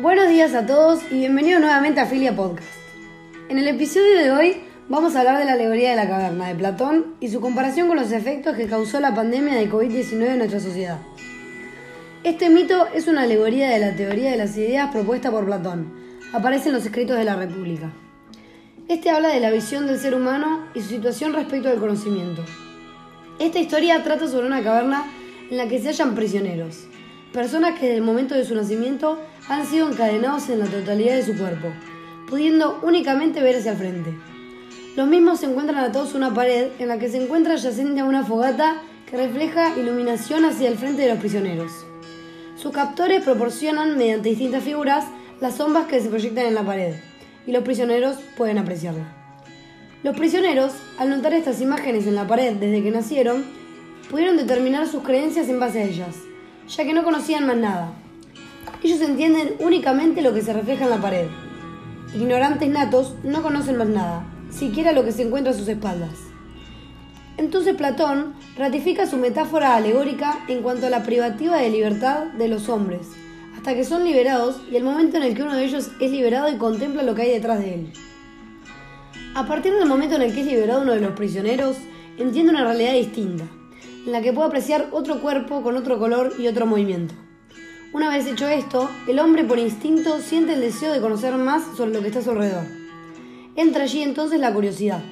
Buenos días a todos y bienvenidos nuevamente a Filia Podcast. En el episodio de hoy vamos a hablar de la alegoría de la caverna de Platón y su comparación con los efectos que causó la pandemia de COVID-19 en nuestra sociedad. Este mito es una alegoría de la teoría de las ideas propuesta por Platón. Aparece en los escritos de la República. Este habla de la visión del ser humano y su situación respecto al conocimiento. Esta historia trata sobre una caverna en la que se hallan prisioneros, personas que desde el momento de su nacimiento han sido encadenados en la totalidad de su cuerpo, pudiendo únicamente ver hacia el frente. Los mismos se encuentran atados a una pared en la que se encuentra yacente una fogata que refleja iluminación hacia el frente de los prisioneros. Sus captores proporcionan, mediante distintas figuras, las sombras que se proyectan en la pared, y los prisioneros pueden apreciarla. Los prisioneros, al notar estas imágenes en la pared desde que nacieron, pudieron determinar sus creencias en base a ellas, ya que no conocían más nada. Ellos entienden únicamente lo que se refleja en la pared. Ignorantes natos no conocen más nada, siquiera lo que se encuentra a sus espaldas. Entonces Platón ratifica su metáfora alegórica en cuanto a la privativa de libertad de los hombres, hasta que son liberados y el momento en el que uno de ellos es liberado y contempla lo que hay detrás de él. A partir del momento en el que es liberado uno de los prisioneros, entiende una realidad distinta, en la que puede apreciar otro cuerpo con otro color y otro movimiento. Una vez hecho esto, el hombre por instinto siente el deseo de conocer más sobre lo que está a su alrededor. Entra allí entonces la curiosidad.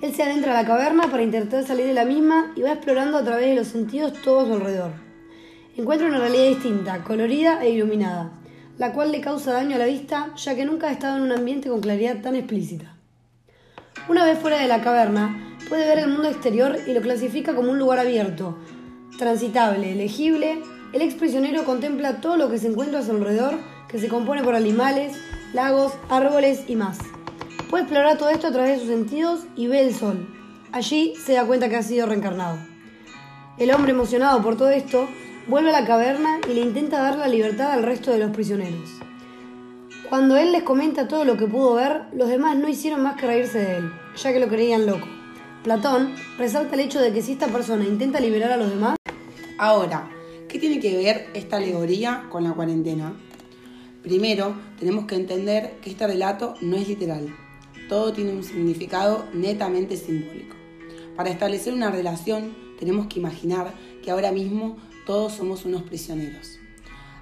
Él se adentra a la caverna para intentar salir de la misma y va explorando a través de los sentidos todo a su alrededor. Encuentra una realidad distinta, colorida e iluminada, la cual le causa daño a la vista ya que nunca ha estado en un ambiente con claridad tan explícita. Una vez fuera de la caverna, puede ver el mundo exterior y lo clasifica como un lugar abierto, transitable, legible. El ex prisionero contempla todo lo que se encuentra a su alrededor, que se compone por animales, lagos, árboles y más. Puede explorar todo esto a través de sus sentidos y ve el sol. Allí se da cuenta que ha sido reencarnado. El hombre emocionado por todo esto vuelve a la caverna y le intenta dar la libertad al resto de los prisioneros. Cuando él les comenta todo lo que pudo ver, los demás no hicieron más que reírse de él, ya que lo creían loco. Platón resalta el hecho de que si esta persona intenta liberar a los demás... Ahora, ¿qué tiene que ver esta alegoría con la cuarentena? Primero, tenemos que entender que este relato no es literal. Todo tiene un significado netamente simbólico. Para establecer una relación, tenemos que imaginar que ahora mismo todos somos unos prisioneros.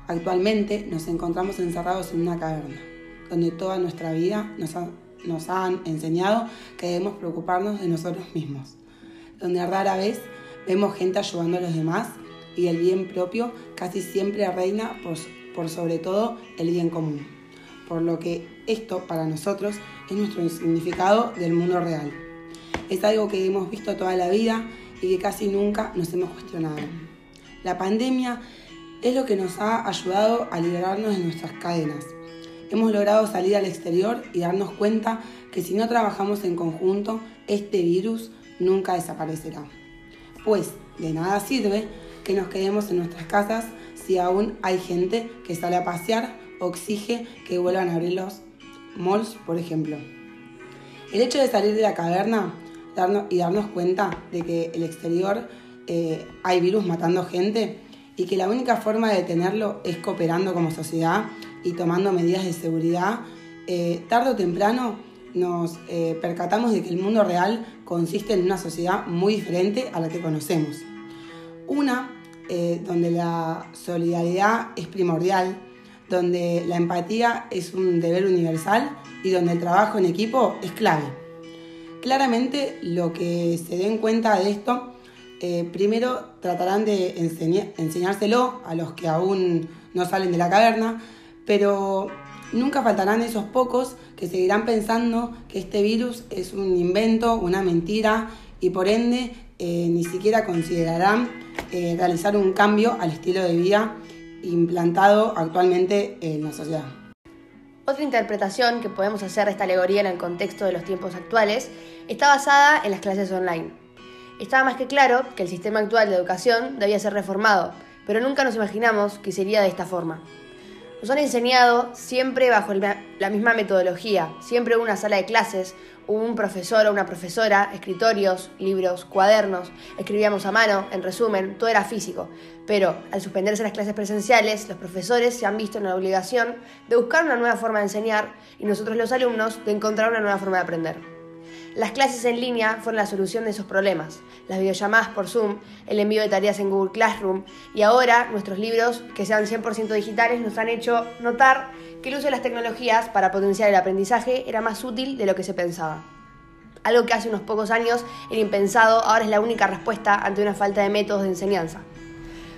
Actualmente nos encontramos encerrados en una caverna, donde toda nuestra vida nos, han enseñado que debemos preocuparnos de nosotros mismos, donde rara vez vemos gente ayudando a los demás y el bien propio casi siempre reina por, por sobre todo el bien común. Por lo que esto para nosotros es nuestro significado del mundo real. Es algo que hemos visto toda la vida y que casi nunca nos hemos cuestionado. La pandemia es lo que nos ha ayudado a liberarnos de nuestras cadenas. Hemos logrado salir al exterior y darnos cuenta que si no trabajamos en conjunto, este virus nunca desaparecerá. Pues de nada sirve que nos quedemos en nuestras casas si aún hay gente que sale a pasear o exige que vuelvan a abrir los malls, por ejemplo. El hecho de salir de la caverna y darnos cuenta de que el exterior eh, hay virus matando gente y que la única forma de detenerlo es cooperando como sociedad y tomando medidas de seguridad, eh, tarde o temprano nos eh, percatamos de que el mundo real consiste en una sociedad muy diferente a la que conocemos. Una eh, donde la solidaridad es primordial, donde la empatía es un deber universal y donde el trabajo en equipo es clave. Claramente lo que se den cuenta de esto eh, primero tratarán de enseñárselo a los que aún no salen de la caverna, pero nunca faltarán esos pocos que seguirán pensando que este virus es un invento, una mentira y por ende eh, ni siquiera considerarán eh, realizar un cambio al estilo de vida implantado actualmente en la sociedad. Otra interpretación que podemos hacer de esta alegoría en el contexto de los tiempos actuales está basada en las clases online. Estaba más que claro que el sistema actual de educación debía ser reformado, pero nunca nos imaginamos que sería de esta forma. Nos han enseñado siempre bajo la misma metodología, siempre una sala de clases, un profesor o una profesora, escritorios, libros, cuadernos, escribíamos a mano, en resumen, todo era físico. Pero al suspenderse las clases presenciales, los profesores se han visto en la obligación de buscar una nueva forma de enseñar y nosotros los alumnos de encontrar una nueva forma de aprender. Las clases en línea fueron la solución de esos problemas, las videollamadas por Zoom, el envío de tareas en Google Classroom y ahora nuestros libros, que sean 100% digitales, nos han hecho notar que el uso de las tecnologías para potenciar el aprendizaje era más útil de lo que se pensaba. Algo que hace unos pocos años era impensado, ahora es la única respuesta ante una falta de métodos de enseñanza.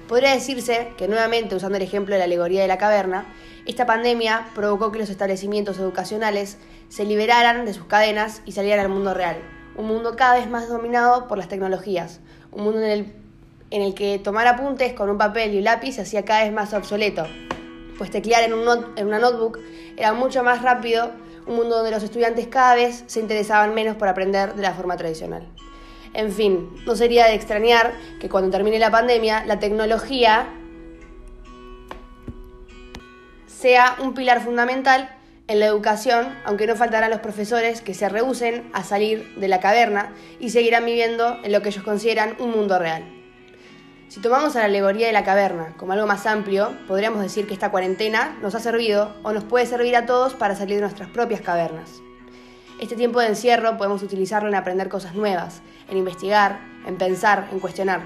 Podría decirse que, nuevamente usando el ejemplo de la alegoría de la caverna, esta pandemia provocó que los establecimientos educacionales se liberaran de sus cadenas y salieran al mundo real, un mundo cada vez más dominado por las tecnologías, un mundo en el, que tomar apuntes con un papel y un lápiz se hacía cada vez más obsoleto, pues teclear en, un en una notebook era mucho más rápido, un mundo donde los estudiantes cada vez se interesaban menos por aprender de la forma tradicional. En fin, no sería de extrañar que cuando termine la pandemia, la tecnología sea un pilar fundamental en la educación, aunque no faltarán los profesores que se rehúsen a salir de la caverna y seguirán viviendo en lo que ellos consideran un mundo real. Si tomamos a la alegoría de la caverna como algo más amplio, podríamos decir que esta cuarentena nos ha servido o nos puede servir a todos para salir de nuestras propias cavernas. Este tiempo de encierro podemos utilizarlo en aprender cosas nuevas, en investigar, en pensar, en cuestionar.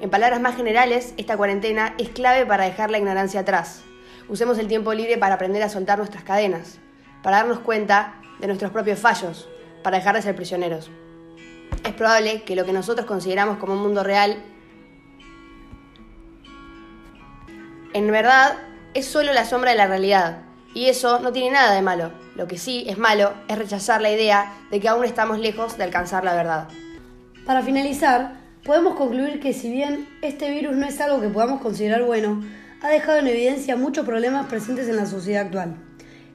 En palabras más generales, esta cuarentena es clave para dejar la ignorancia atrás. Usemos el tiempo libre para aprender a soltar nuestras cadenas, para darnos cuenta de nuestros propios fallos, para dejar de ser prisioneros. Es probable que lo que nosotros consideramos como un mundo real, en verdad, es solo la sombra de la realidad, y eso no tiene nada de malo. Lo que sí es malo es rechazar la idea de que aún estamos lejos de alcanzar la verdad. Para finalizar, podemos concluir que si bien este virus no es algo que podamos considerar bueno, ha dejado en evidencia muchos problemas presentes en la sociedad actual.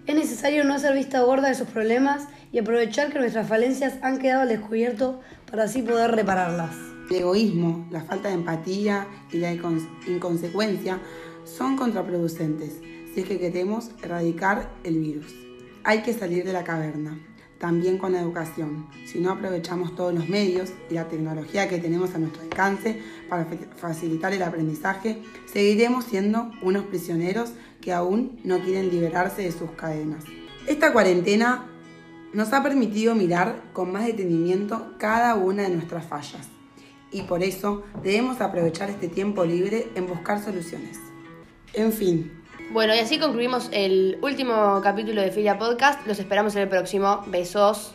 Es necesario no hacer vista gorda de esos problemas y aprovechar que nuestras falencias han quedado al descubierto para así poder repararlas. El egoísmo, la falta de empatía y la inconsecuencia son contraproducentes si es que queremos erradicar el virus. Hay que salir de la caverna, también con la educación. Si no aprovechamos todos los medios y la tecnología que tenemos a nuestro alcance para facilitar el aprendizaje, seguiremos siendo unos prisioneros que aún no quieren liberarse de sus cadenas. Esta cuarentena nos ha permitido mirar con más detenimiento cada una de nuestras fallas y por eso debemos aprovechar este tiempo libre en buscar soluciones. En fin, bueno, y así concluimos el último capítulo de Filia Podcast. Los esperamos en el próximo. Besos.